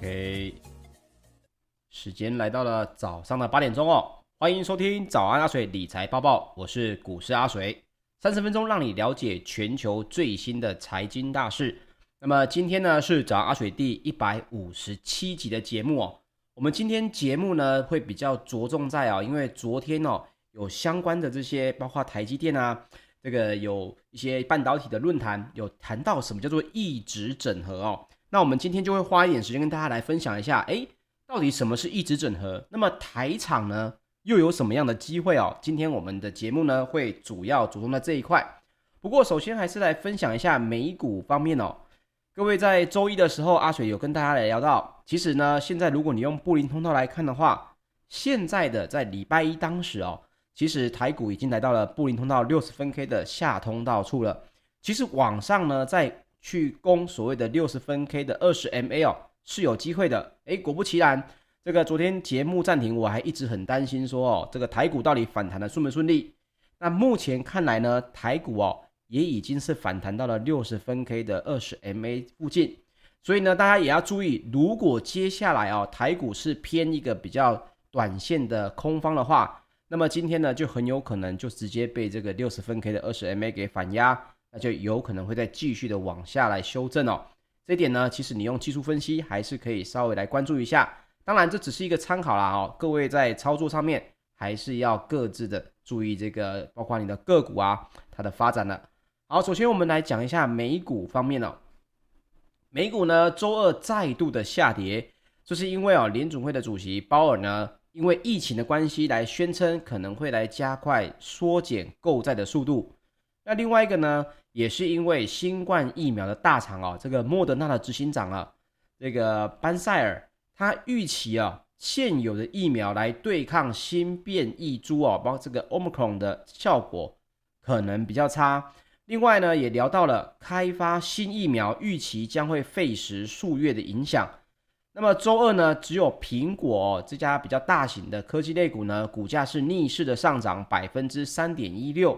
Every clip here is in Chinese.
OK，时间来到了早上的八点钟哦，欢迎收听早安阿水理财报报，我是股市阿水，三十分钟让你了解全球最新的财经大事。那么今天呢是早安阿水第一百五十七集的节目哦，我们今天节目呢会比较着重在啊，因为昨天哦有相关的这些，包括台积电啊，这个有一些半导体的论坛有谈到什么叫做异质整合哦。那我们今天就会花一点时间跟大家来分享一下，诶，到底什么是一直整合？那么台厂呢，又有什么样的机会哦？今天我们的节目呢，会主要着重在这一块。不过，首先还是来分享一下美股方面哦。各位在周一的时候，阿水有跟大家来聊到，其实呢，现在如果你用布林通道来看的话，现在的在礼拜一当时哦，其实台股已经来到了布林通道六十分 K 的下通道处了。其实往上呢，在去攻所谓的六十分 K 的二十 MA 哦，是有机会的。诶，果不其然，这个昨天节目暂停，我还一直很担心说哦，这个台股到底反弹的顺不顺利？那目前看来呢，台股哦也已经是反弹到了六十分 K 的二十 MA 附近，所以呢，大家也要注意，如果接下来哦台股是偏一个比较短线的空方的话，那么今天呢就很有可能就直接被这个六十分 K 的二十 MA 给反压。那就有可能会再继续的往下来修正哦。这一点呢，其实你用技术分析还是可以稍微来关注一下。当然，这只是一个参考啦哦。各位在操作上面还是要各自的注意这个，包括你的个股啊，它的发展了。好，首先我们来讲一下美股方面哦。美股呢，周二再度的下跌，就是因为哦，联准会的主席鲍尔呢，因为疫情的关系来宣称可能会来加快缩减购债的速度。那另外一个呢，也是因为新冠疫苗的大厂哦，这个莫德纳的执行长啊，这个班塞尔，他预期啊，现有的疫苗来对抗新变异株哦，包括这个 Omicron 的效果可能比较差。另外呢，也聊到了开发新疫苗预期将会费时数月的影响。那么周二呢，只有苹果这家比较大型的科技类股呢，股价是逆势的上涨百分之三点一六。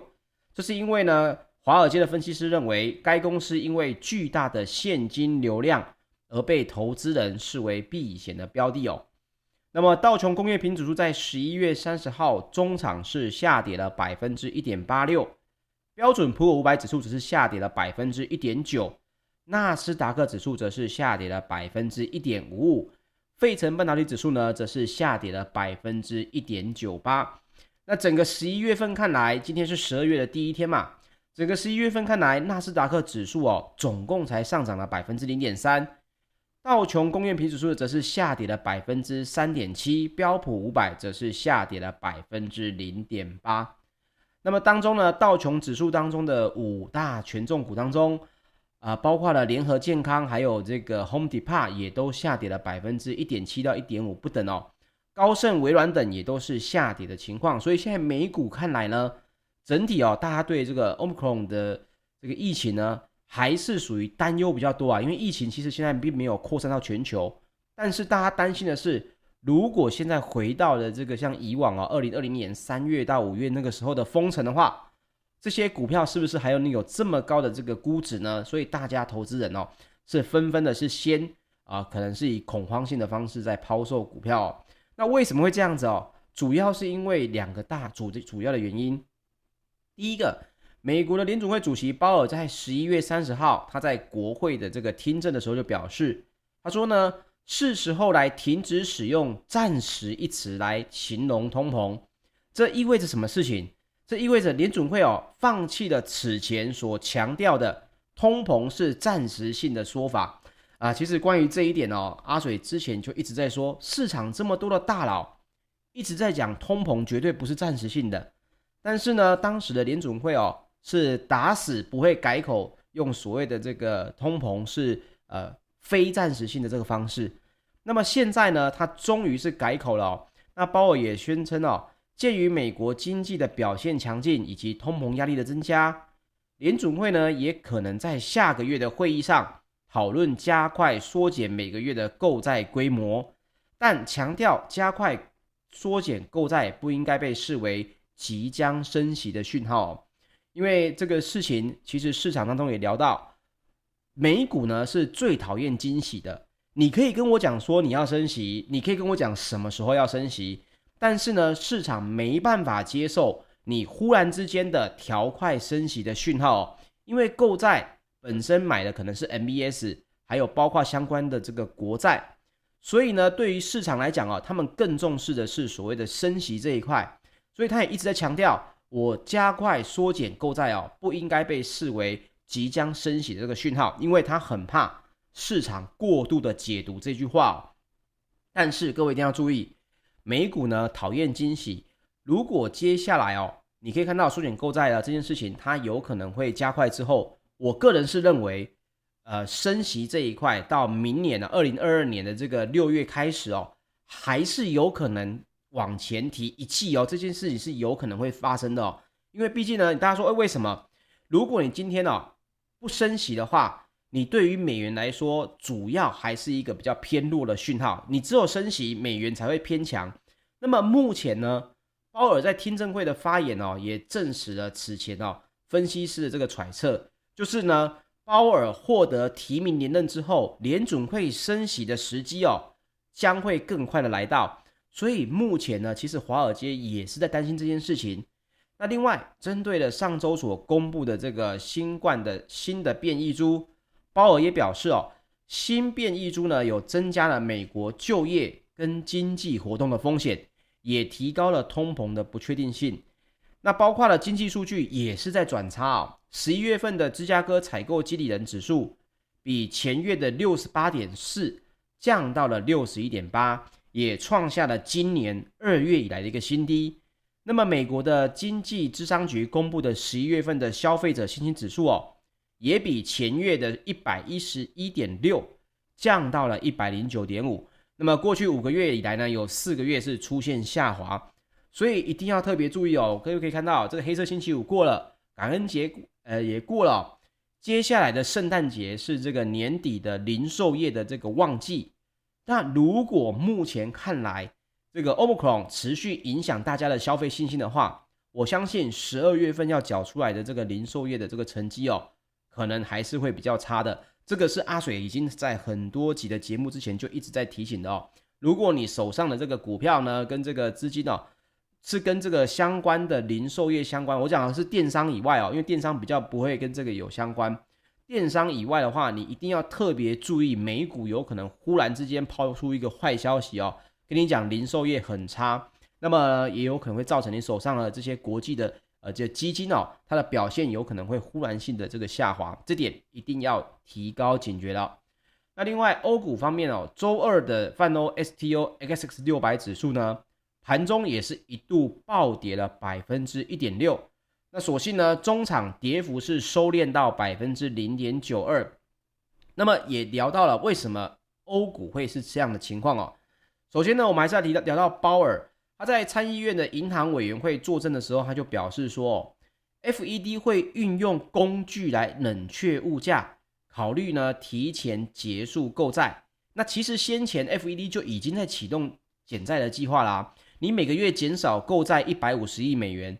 这是因为呢，华尔街的分析师认为，该公司因为巨大的现金流量而被投资人视为避险的标的哦。那么道琼工业平指数在十一月三十号中场是下跌了百分之一点八六，标准普尔五百指数只是下跌了百分之一点九，纳斯达克指数则是下跌了百分之一点五五，费城半导体指数呢则是下跌了百分之一点九八。那整个十一月份看来，今天是十二月的第一天嘛。整个十一月份看来，纳斯达克指数哦，总共才上涨了百分之零点三，道琼工业平指数则是下跌了百分之三点七，标普五百则是下跌了百分之零点八。那么当中呢，道琼指数当中的五大权重股当中，啊、包括了联合健康，还有这个 Home Depot 也都下跌了百分之一点七到一点五不等哦。高盛、微软等也都是下跌的情况，所以现在美股看来呢，整体哦，大家对这个 Omicron 的这个疫情呢，还是属于担忧比较多啊。因为疫情其实现在并没有扩散到全球，但是大家担心的是，如果现在回到了这个像以往啊，二零二零年三月到五月那个时候的封城的话，这些股票是不是还有你有这么高的这个估值呢？所以大家投资人哦，是纷纷的是先啊，可能是以恐慌性的方式在抛售股票。那为什么会这样子哦？主要是因为两个大主的主要的原因。第一个，美国的联准会主席鲍尔在十一月三十号，他在国会的这个听证的时候就表示，他说呢，是时候来停止使用“暂时”一词来形容通膨。这意味着什么事情？这意味着联准会哦，放弃了此前所强调的通膨是暂时性的说法。啊，其实关于这一点哦，阿水之前就一直在说，市场这么多的大佬一直在讲通膨绝对不是暂时性的，但是呢，当时的联准会哦是打死不会改口，用所谓的这个通膨是呃非暂时性的这个方式。那么现在呢，他终于是改口了哦。那鲍尔也宣称哦，鉴于美国经济的表现强劲以及通膨压力的增加，联准会呢也可能在下个月的会议上。讨论加快缩减每个月的购债规模，但强调加快缩减购债不应该被视为即将升息的讯号，因为这个事情其实市场当中也聊到，美股呢是最讨厌惊喜的，你可以跟我讲说你要升息，你可以跟我讲什么时候要升息，但是呢，市场没办法接受你忽然之间的调快升息的讯号，因为购债本身买的可能是 MBS，还有包括相关的这个国债，所以呢，对于市场来讲哦，他们更重视的是所谓的升息这一块，所以他也一直在强调，我加快缩减购债哦，不应该被视为即将升息的这个讯号，因为他很怕。市场过度的解读这句话哦，但是各位一定要注意，美股呢讨厌惊喜。如果接下来哦，你可以看到缩减购债的这件事情，它有可能会加快之后，我个人是认为，呃，升息这一块到明年的二零二二年的这个六月开始哦，还是有可能往前提一季哦，这件事情是有可能会发生的哦，因为毕竟呢，大家说，哎，为什么？如果你今天哦不升息的话，你对于美元来说，主要还是一个比较偏弱的讯号。你只有升息，美元才会偏强。那么目前呢，鲍尔在听证会的发言哦，也证实了此前哦分析师的这个揣测，就是呢，鲍尔获得提名连任之后，联准会升息的时机哦，将会更快的来到。所以目前呢，其实华尔街也是在担心这件事情。那另外，针对了上周所公布的这个新冠的新的变异株。鲍尔也表示，哦，新变异株呢有增加了美国就业跟经济活动的风险，也提高了通膨的不确定性。那包括了经济数据也是在转差哦。十一月份的芝加哥采购经理人指数比前月的六十八点四降到了六十一点八，也创下了今年二月以来的一个新低。那么美国的经济智商局公布的十一月份的消费者信心指数哦。也比前月的一百一十一点六降到了一百零九点五。那么过去五个月以来呢，有四个月是出现下滑，所以一定要特别注意哦。各位可以看到，这个黑色星期五过了，感恩节呃也过了，接下来的圣诞节是这个年底的零售业的这个旺季。那如果目前看来这个 Omicron 持续影响大家的消费信心的话，我相信十二月份要缴出来的这个零售业的这个成绩哦。可能还是会比较差的，这个是阿水已经在很多集的节目之前就一直在提醒的哦。如果你手上的这个股票呢，跟这个资金哦，是跟这个相关的零售业相关，我讲的是电商以外哦，因为电商比较不会跟这个有相关。电商以外的话，你一定要特别注意，美股有可能忽然之间抛出一个坏消息哦，跟你讲零售业很差，那么也有可能会造成你手上的这些国际的。呃，这基金哦，它的表现有可能会忽然性的这个下滑，这点一定要提高警觉了。那另外，欧股方面哦，周二的泛欧 STOXX 六百指数呢，盘中也是一度暴跌了百分之一点六。那所幸呢，中场跌幅是收敛到百分之零点九二。那么也聊到了为什么欧股会是这样的情况哦。首先呢，我们还是要提到聊到鲍尔。他在参议院的银行委员会作证的时候，他就表示说，FED 会运用工具来冷却物价，考虑呢提前结束购债。那其实先前 FED 就已经在启动减债的计划啦，你每个月减少购债一百五十亿美元。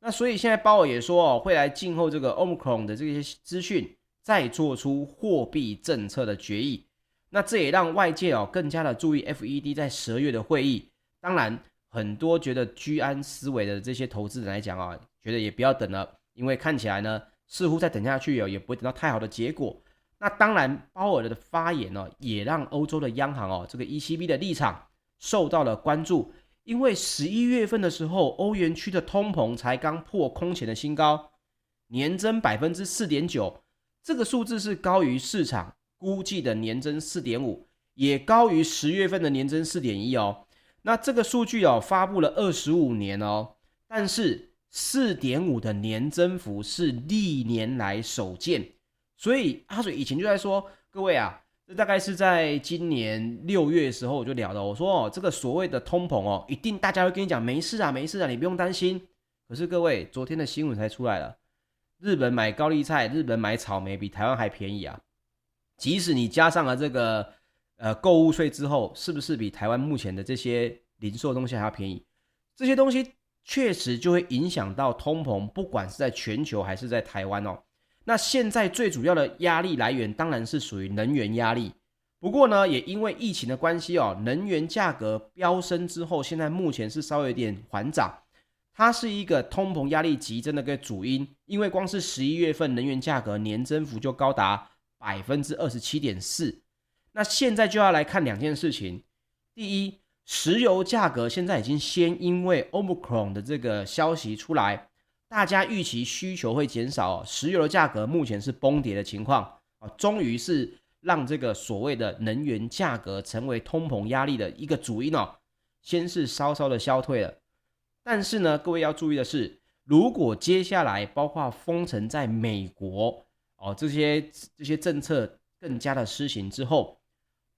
那所以现在鲍尔也说哦，会来静候这个 Omicron 的这些资讯，再做出货币政策的决议。那这也让外界哦更加的注意 FED 在十二月的会议。当然。很多觉得居安思危的这些投资人来讲啊，觉得也不要等了，因为看起来呢，似乎再等下去哦，也不会等到太好的结果。那当然，鲍尔的发言呢，也让欧洲的央行哦，这个 ECB 的立场受到了关注，因为十一月份的时候，欧元区的通膨才刚破空前的新高，年增百分之四点九，这个数字是高于市场估计的年增四点五，也高于十月份的年增四点一哦。那这个数据哦，发布了二十五年哦，但是四点五的年增幅是历年来首见，所以阿水以前就在说，各位啊，大概是在今年六月的时候我就聊了，我说哦，这个所谓的通膨哦，一定大家会跟你讲没事啊，没事啊，你不用担心。可是各位，昨天的新闻才出来了，日本买高丽菜，日本买草莓比台湾还便宜啊，即使你加上了这个。呃，购物税之后是不是比台湾目前的这些零售东西还要便宜？这些东西确实就会影响到通膨，不管是在全球还是在台湾哦。那现在最主要的压力来源当然是属于能源压力，不过呢，也因为疫情的关系哦，能源价格飙升之后，现在目前是稍微有点缓涨。它是一个通膨压力急增的个主因，因为光是十一月份能源价格年增幅就高达百分之二十七点四。那现在就要来看两件事情，第一，石油价格现在已经先因为 Omicron 的这个消息出来，大家预期需求会减少，石油的价格目前是崩跌的情况啊，终于是。让这个所谓的能源价格成为通膨压力的一个主因哦，先是稍稍的消退了，但是呢，各位要注意的是，如果接下来包括封城在美国哦，这些这些政策更加的施行之后，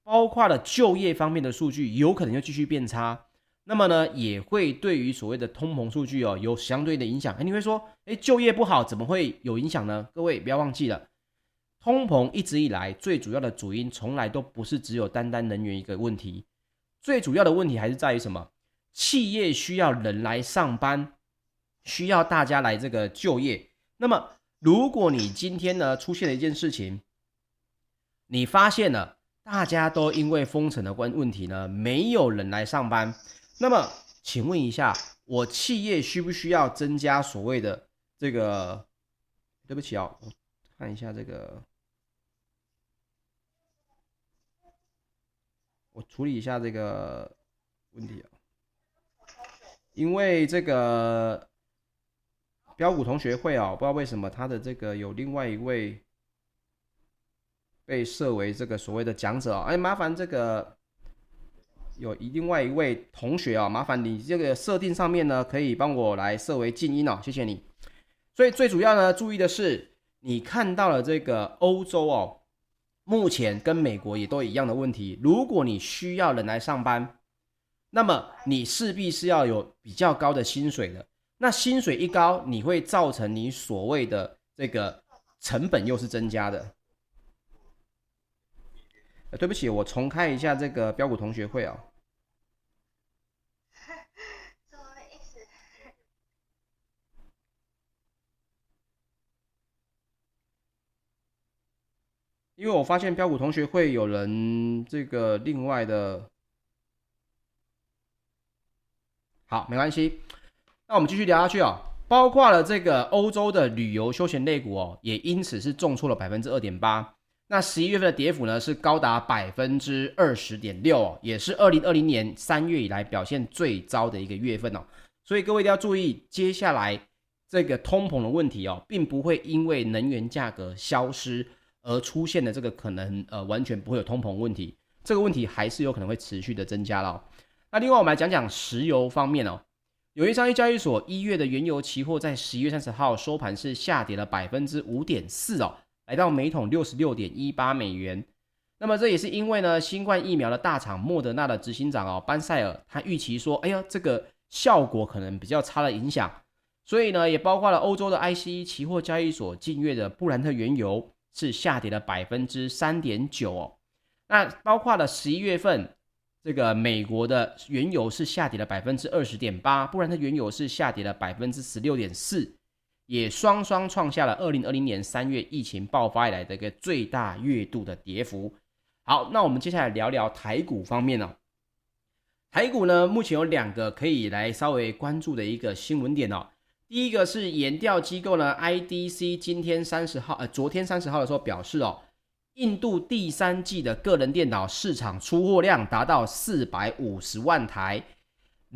包括了就业方面的数据有可能又继续变差，那么呢，也会对于所谓的通膨数据哦有相对的影响。哎，你会说，哎，就业不好怎么会有影响呢？各位不要忘记了。通膨一直以来最主要的主因，从来都不是只有单单能源一个问题，最主要的问题还是在于什么？企业需要人来上班，需要大家来这个就业。那么，如果你今天呢出现了一件事情，你发现了大家都因为封城的关问题呢，没有人来上班，那么请问一下，我企业需不需要增加所谓的这个？对不起啊，我看一下这个。我处理一下这个问题啊，因为这个标股同学会啊，不知道为什么他的这个有另外一位被设为这个所谓的讲者啊，哎，麻烦这个有另外一位同学啊，麻烦你这个设定上面呢，可以帮我来设为静音哦，谢谢你。所以最主要呢，注意的是你看到了这个欧洲哦。目前跟美国也都一样的问题。如果你需要人来上班，那么你势必是要有比较高的薪水的。那薪水一高，你会造成你所谓的这个成本又是增加的。对不起，我重开一下这个标股同学会啊。因为我发现标股同学会有人这个另外的，好，没关系，那我们继续聊下去哦。包括了这个欧洲的旅游休闲类股哦，也因此是重挫了百分之二点八。那十一月份的跌幅呢是高达百分之二十点六哦，也是二零二零年三月以来表现最糟的一个月份哦。所以各位一定要注意，接下来这个通膨的问题哦，并不会因为能源价格消失。而出现的这个可能呃完全不会有通膨问题，这个问题还是有可能会持续的增加了。那另外我们来讲讲石油方面哦，纽约商业交易所一月的原油期货在十一月三十号收盘是下跌了百分之五点四哦，来到每桶六十六点一八美元。那么这也是因为呢，新冠疫苗的大厂莫德纳的执行长哦班塞尔他预期说，哎呀这个效果可能比较差的影响，所以呢也包括了欧洲的 ICE 期货交易所近月的布兰特原油。是下跌了百分之三点九哦，那包括了十一月份，这个美国的原油是下跌了百分之二十点八，布兰特原油是下跌了百分之十六点四，也双双创下了二零二零年三月疫情爆发以来的一个最大月度的跌幅。好，那我们接下来聊聊台股方面哦。台股呢，目前有两个可以来稍微关注的一个新闻点哦。第一个是研调机构呢，IDC 今天三十号，呃，昨天三十号的时候表示哦，印度第三季的个人电脑市场出货量达到四百五十万台，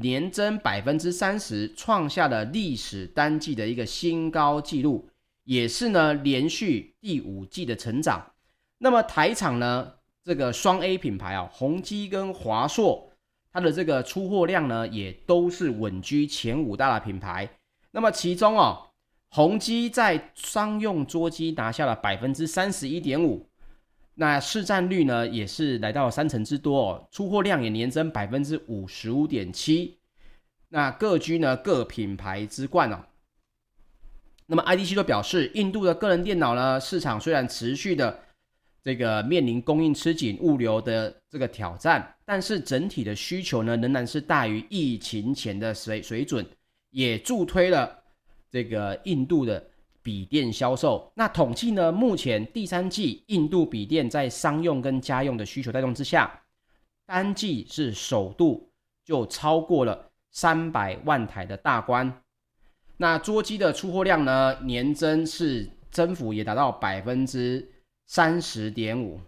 年增百分之三十，创下了历史单季的一个新高纪录，也是呢连续第五季的成长。那么台厂呢，这个双 A 品牌啊，宏基跟华硕，它的这个出货量呢，也都是稳居前五大的品牌。那么其中哦，宏基在商用桌机拿下了百分之三十一点五，那市占率呢也是来到三成之多哦，出货量也年增百分之五十五点七，那各居呢各品牌之冠哦。那么 IDC 都表示，印度的个人电脑呢市场虽然持续的这个面临供应吃紧、物流的这个挑战，但是整体的需求呢仍然是大于疫情前的水水准。也助推了这个印度的笔电销售。那统计呢，目前第三季印度笔电在商用跟家用的需求带动之下，单季是首度就超过了三百万台的大关。那桌机的出货量呢，年增是增幅也达到百分之三十点五。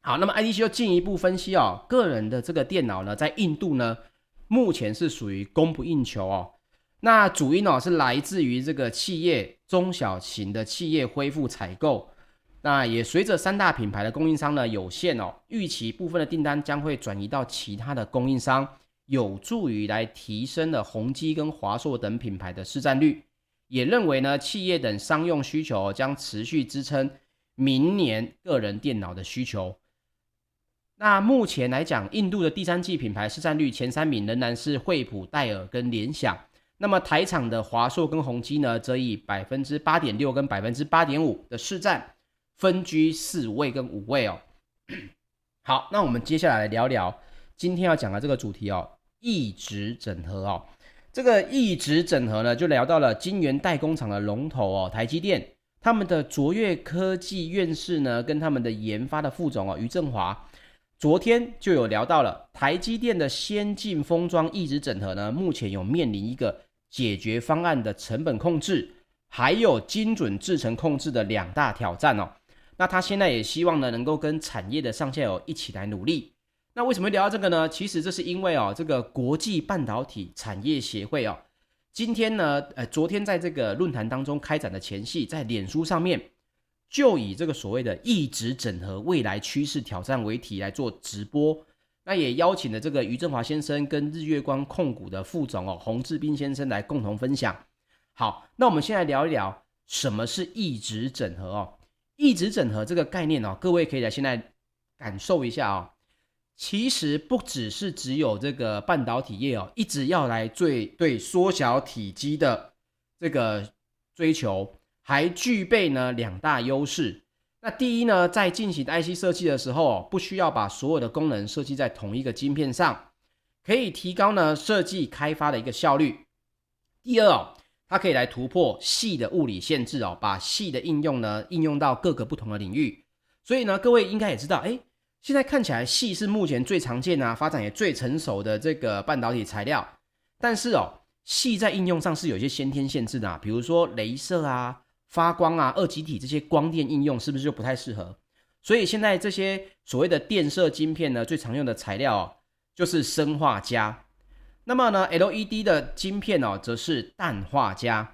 好，那么 IDC 又进一步分析哦，个人的这个电脑呢，在印度呢，目前是属于供不应求哦。那主因哦是来自于这个企业中小型的企业恢复采购，那也随着三大品牌的供应商呢有限哦，预期部分的订单将会转移到其他的供应商，有助于来提升了宏基跟华硕等品牌的市占率。也认为呢，企业等商用需求将持续支撑明年个人电脑的需求。那目前来讲，印度的第三季品牌市占率前三名仍然是惠普、戴尔跟联想。那么台厂的华硕跟宏基呢，则以百分之八点六跟百分之八点五的市占分居四位跟五位哦。好，那我们接下来来聊聊今天要讲的这个主题哦，异质整合哦。这个异质整合呢，就聊到了晶圆代工厂的龙头哦，台积电，他们的卓越科技院士呢，跟他们的研发的副总哦，余振华。昨天就有聊到了台积电的先进封装异质整合呢，目前有面临一个解决方案的成本控制，还有精准制程控制的两大挑战哦。那他现在也希望呢，能够跟产业的上下游一起来努力。那为什么聊到这个呢？其实这是因为哦，这个国际半导体产业协会哦，今天呢，呃，昨天在这个论坛当中开展的前夕，在脸书上面。就以这个所谓的一直整合未来趋势挑战为题来做直播，那也邀请了这个余正华先生跟日月光控股的副总哦洪志斌先生来共同分享。好，那我们先来聊一聊什么是异质整合哦。异质整合这个概念哦，各位可以来现在感受一下哦。其实不只是只有这个半导体业哦，一直要来最对缩小体积的这个追求。还具备呢两大优势。那第一呢，在进行 IC 设计的时候，不需要把所有的功能设计在同一个晶片上，可以提高呢设计开发的一个效率。第二哦，它可以来突破矽的物理限制哦，把矽的应用呢应用到各个不同的领域。所以呢，各位应该也知道，哎，现在看起来矽是目前最常见啊，发展也最成熟的这个半导体材料。但是哦，矽在应用上是有一些先天限制的啊，比如说镭射啊。发光啊，二极体这些光电应用是不是就不太适合？所以现在这些所谓的电射晶片呢，最常用的材料哦，就是砷化镓。那么呢，LED 的晶片哦，则是氮化镓。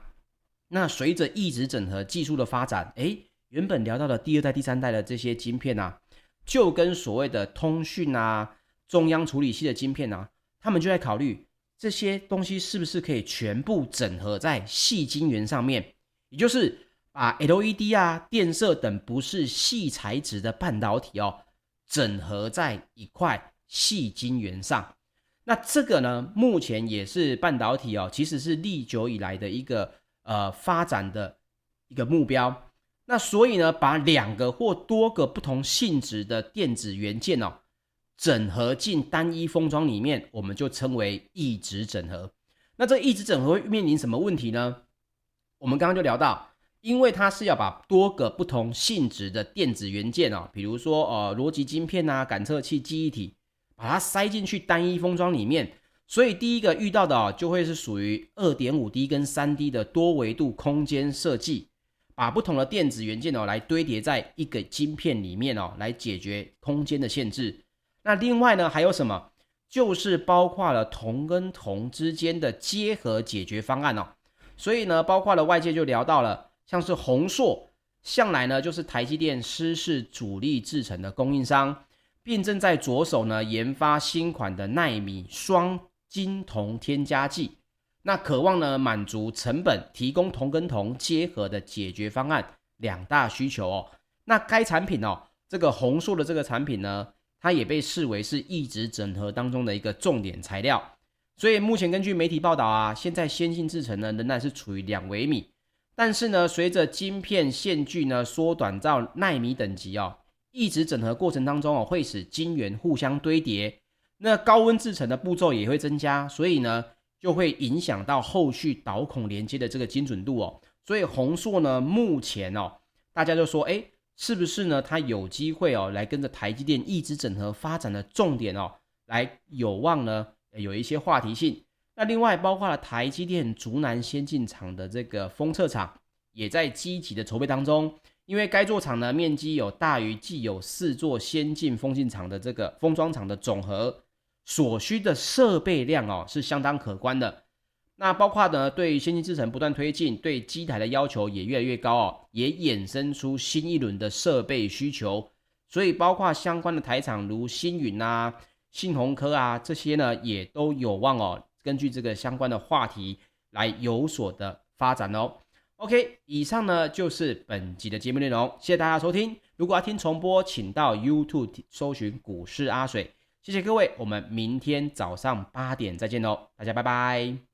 那随着异质整合技术的发展，诶，原本聊到的第二代、第三代的这些晶片啊，就跟所谓的通讯啊、中央处理器的晶片啊，他们就在考虑这些东西是不是可以全部整合在细晶圆上面，也就是。把 LED 啊、电射等不是细材质的半导体哦，整合在一块细晶圆上。那这个呢，目前也是半导体哦，其实是历久以来的一个呃发展的一个目标。那所以呢，把两个或多个不同性质的电子元件哦，整合进单一封装里面，我们就称为异质整合。那这异质整合会面临什么问题呢？我们刚刚就聊到。因为它是要把多个不同性质的电子元件哦，比如说呃逻辑晶片啊、感测器、记忆体，把它塞进去单一封装里面，所以第一个遇到的哦，就会是属于二点五 D 跟三 D 的多维度空间设计，把不同的电子元件哦来堆叠在一个晶片里面哦，来解决空间的限制。那另外呢还有什么？就是包括了铜跟铜之间的结合解决方案哦。所以呢，包括了外界就聊到了。像是宏硕，向来呢就是台积电湿式主力制程的供应商，并正在着手呢研发新款的奈米双金铜添加剂，那渴望呢满足成本、提供铜跟铜结合的解决方案两大需求哦。那该产品哦，这个宏硕的这个产品呢，它也被视为是一直整合当中的一个重点材料。所以目前根据媒体报道啊，现在先进制程呢仍然是处于两微米。但是呢，随着晶片线距呢缩短到纳米等级哦，一直整合过程当中哦，会使晶圆互相堆叠，那高温制成的步骤也会增加，所以呢，就会影响到后续导孔连接的这个精准度哦。所以宏硕呢，目前哦，大家就说，哎，是不是呢？它有机会哦，来跟着台积电一直整合发展的重点哦，来有望呢，有一些话题性。那另外包括了台积电竹南先进厂的这个封测厂，也在积极的筹备当中。因为该座厂呢，面积有大于既有四座先进封进厂的这个封装厂的总和，所需的设备量哦，是相当可观的。那包括呢，对先进制程不断推进，对机台的要求也越来越高哦，也衍生出新一轮的设备需求。所以，包括相关的台厂如星云啊、信鸿科啊这些呢，也都有望哦，根据这个相关的话题来有所的发展哦。OK，以上呢就是本集的节目内容，谢谢大家收听。如果要听重播，请到 YouTube 搜寻股市阿水。谢谢各位，我们明天早上八点再见喽，大家拜拜。